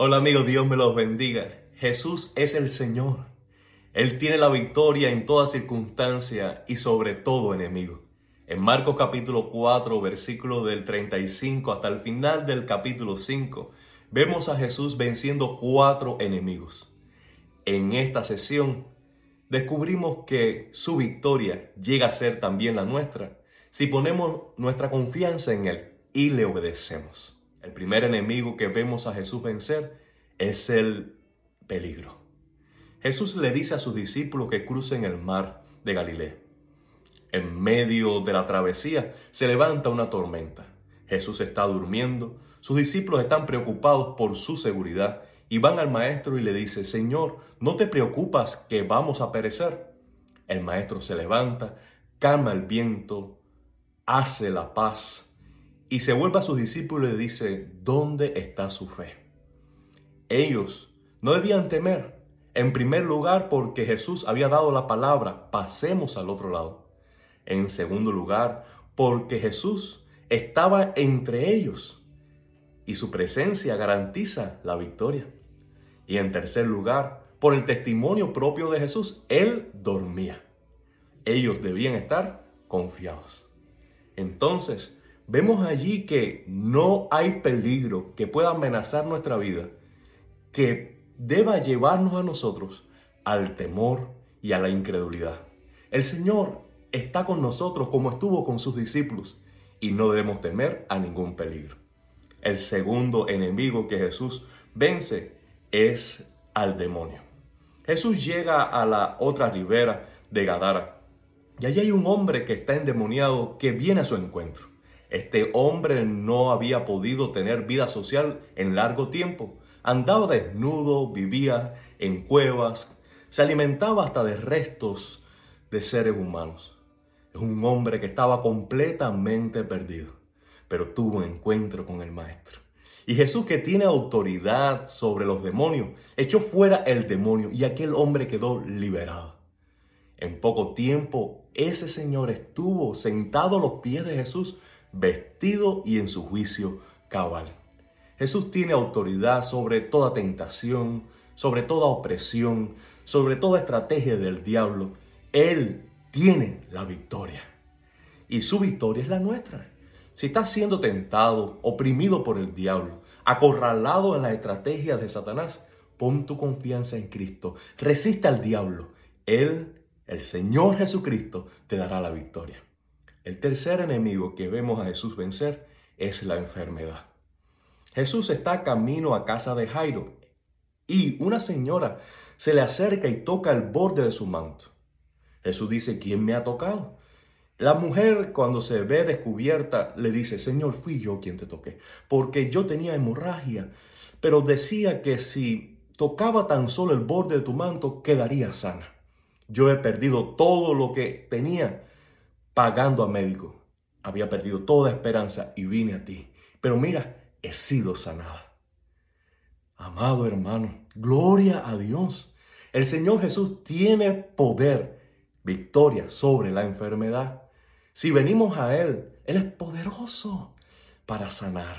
Hola amigos, Dios me los bendiga. Jesús es el Señor. Él tiene la victoria en toda circunstancia y sobre todo enemigo. En Marcos capítulo 4, versículo del 35 hasta el final del capítulo 5, vemos a Jesús venciendo cuatro enemigos. En esta sesión descubrimos que su victoria llega a ser también la nuestra si ponemos nuestra confianza en Él y le obedecemos. El primer enemigo que vemos a Jesús vencer es el peligro. Jesús le dice a sus discípulos que crucen el mar de Galilea. En medio de la travesía se levanta una tormenta. Jesús está durmiendo, sus discípulos están preocupados por su seguridad y van al maestro y le dice, Señor, ¿no te preocupas que vamos a perecer? El maestro se levanta, calma el viento, hace la paz y se vuelve a sus discípulos y le dice, ¿dónde está su fe? Ellos no debían temer, en primer lugar porque Jesús había dado la palabra, pasemos al otro lado. En segundo lugar, porque Jesús estaba entre ellos y su presencia garantiza la victoria. Y en tercer lugar, por el testimonio propio de Jesús, Él dormía. Ellos debían estar confiados. Entonces, vemos allí que no hay peligro que pueda amenazar nuestra vida que deba llevarnos a nosotros al temor y a la incredulidad. El Señor está con nosotros como estuvo con sus discípulos y no debemos temer a ningún peligro. El segundo enemigo que Jesús vence es al demonio. Jesús llega a la otra ribera de Gadara y allí hay un hombre que está endemoniado que viene a su encuentro. Este hombre no había podido tener vida social en largo tiempo. Andaba desnudo, vivía en cuevas, se alimentaba hasta de restos de seres humanos. Es un hombre que estaba completamente perdido, pero tuvo un encuentro con el Maestro. Y Jesús, que tiene autoridad sobre los demonios, echó fuera el demonio y aquel hombre quedó liberado. En poco tiempo, ese Señor estuvo sentado a los pies de Jesús vestido y en su juicio cabal. Jesús tiene autoridad sobre toda tentación, sobre toda opresión, sobre toda estrategia del diablo. Él tiene la victoria. Y su victoria es la nuestra. Si estás siendo tentado, oprimido por el diablo, acorralado en las estrategias de Satanás, pon tu confianza en Cristo. Resiste al diablo. Él, el Señor Jesucristo, te dará la victoria. El tercer enemigo que vemos a Jesús vencer es la enfermedad. Jesús está camino a casa de Jairo y una señora se le acerca y toca el borde de su manto. Jesús dice, ¿quién me ha tocado? La mujer cuando se ve descubierta le dice, Señor, fui yo quien te toqué, porque yo tenía hemorragia, pero decía que si tocaba tan solo el borde de tu manto, quedaría sana. Yo he perdido todo lo que tenía pagando a médico. Había perdido toda esperanza y vine a ti. Pero mira, he sido sanada. Amado hermano, gloria a Dios. El Señor Jesús tiene poder, victoria sobre la enfermedad. Si venimos a Él, Él es poderoso para sanar,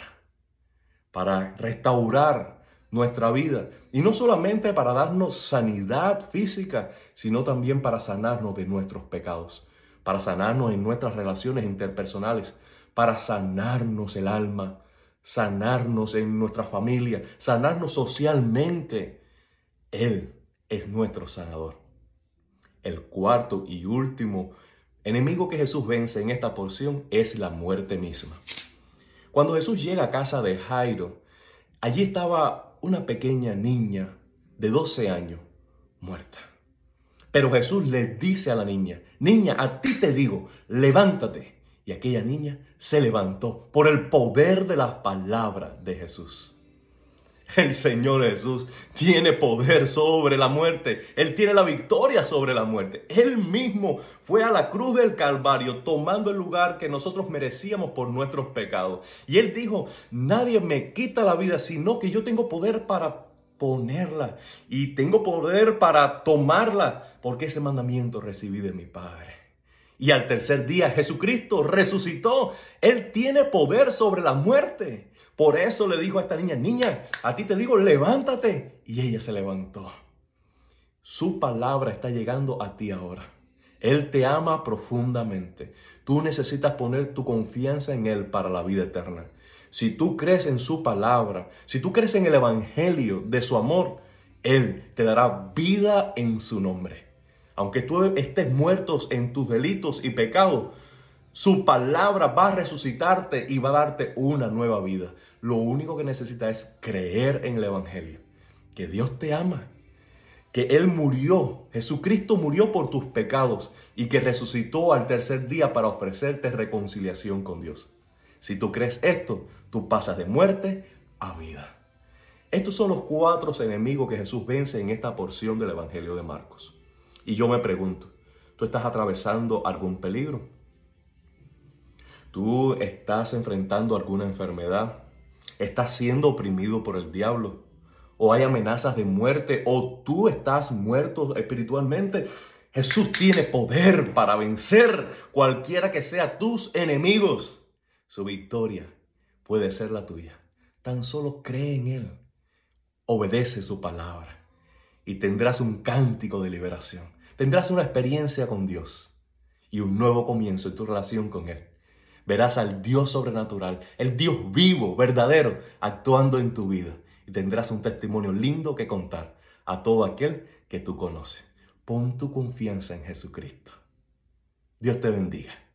para restaurar nuestra vida. Y no solamente para darnos sanidad física, sino también para sanarnos de nuestros pecados para sanarnos en nuestras relaciones interpersonales, para sanarnos el alma, sanarnos en nuestra familia, sanarnos socialmente. Él es nuestro sanador. El cuarto y último enemigo que Jesús vence en esta porción es la muerte misma. Cuando Jesús llega a casa de Jairo, allí estaba una pequeña niña de 12 años muerta. Pero Jesús le dice a la niña, niña, a ti te digo, levántate. Y aquella niña se levantó por el poder de las palabras de Jesús. El Señor Jesús tiene poder sobre la muerte. Él tiene la victoria sobre la muerte. Él mismo fue a la cruz del Calvario tomando el lugar que nosotros merecíamos por nuestros pecados. Y Él dijo, nadie me quita la vida, sino que yo tengo poder para ponerla y tengo poder para tomarla porque ese mandamiento recibí de mi Padre. Y al tercer día Jesucristo resucitó. Él tiene poder sobre la muerte. Por eso le dijo a esta niña, niña, a ti te digo, levántate. Y ella se levantó. Su palabra está llegando a ti ahora. Él te ama profundamente. Tú necesitas poner tu confianza en Él para la vida eterna. Si tú crees en su palabra, si tú crees en el Evangelio de su amor, Él te dará vida en su nombre. Aunque tú estés muertos en tus delitos y pecados, su palabra va a resucitarte y va a darte una nueva vida. Lo único que necesitas es creer en el Evangelio, que Dios te ama, que Él murió, Jesucristo murió por tus pecados y que resucitó al tercer día para ofrecerte reconciliación con Dios. Si tú crees esto, tú pasas de muerte a vida. Estos son los cuatro enemigos que Jesús vence en esta porción del Evangelio de Marcos. Y yo me pregunto, ¿tú estás atravesando algún peligro? ¿Tú estás enfrentando alguna enfermedad? ¿Estás siendo oprimido por el diablo? ¿O hay amenazas de muerte? ¿O tú estás muerto espiritualmente? Jesús tiene poder para vencer cualquiera que sea tus enemigos. Su victoria puede ser la tuya. Tan solo cree en Él. Obedece su palabra y tendrás un cántico de liberación. Tendrás una experiencia con Dios y un nuevo comienzo en tu relación con Él. Verás al Dios sobrenatural, el Dios vivo, verdadero, actuando en tu vida y tendrás un testimonio lindo que contar a todo aquel que tú conoces. Pon tu confianza en Jesucristo. Dios te bendiga.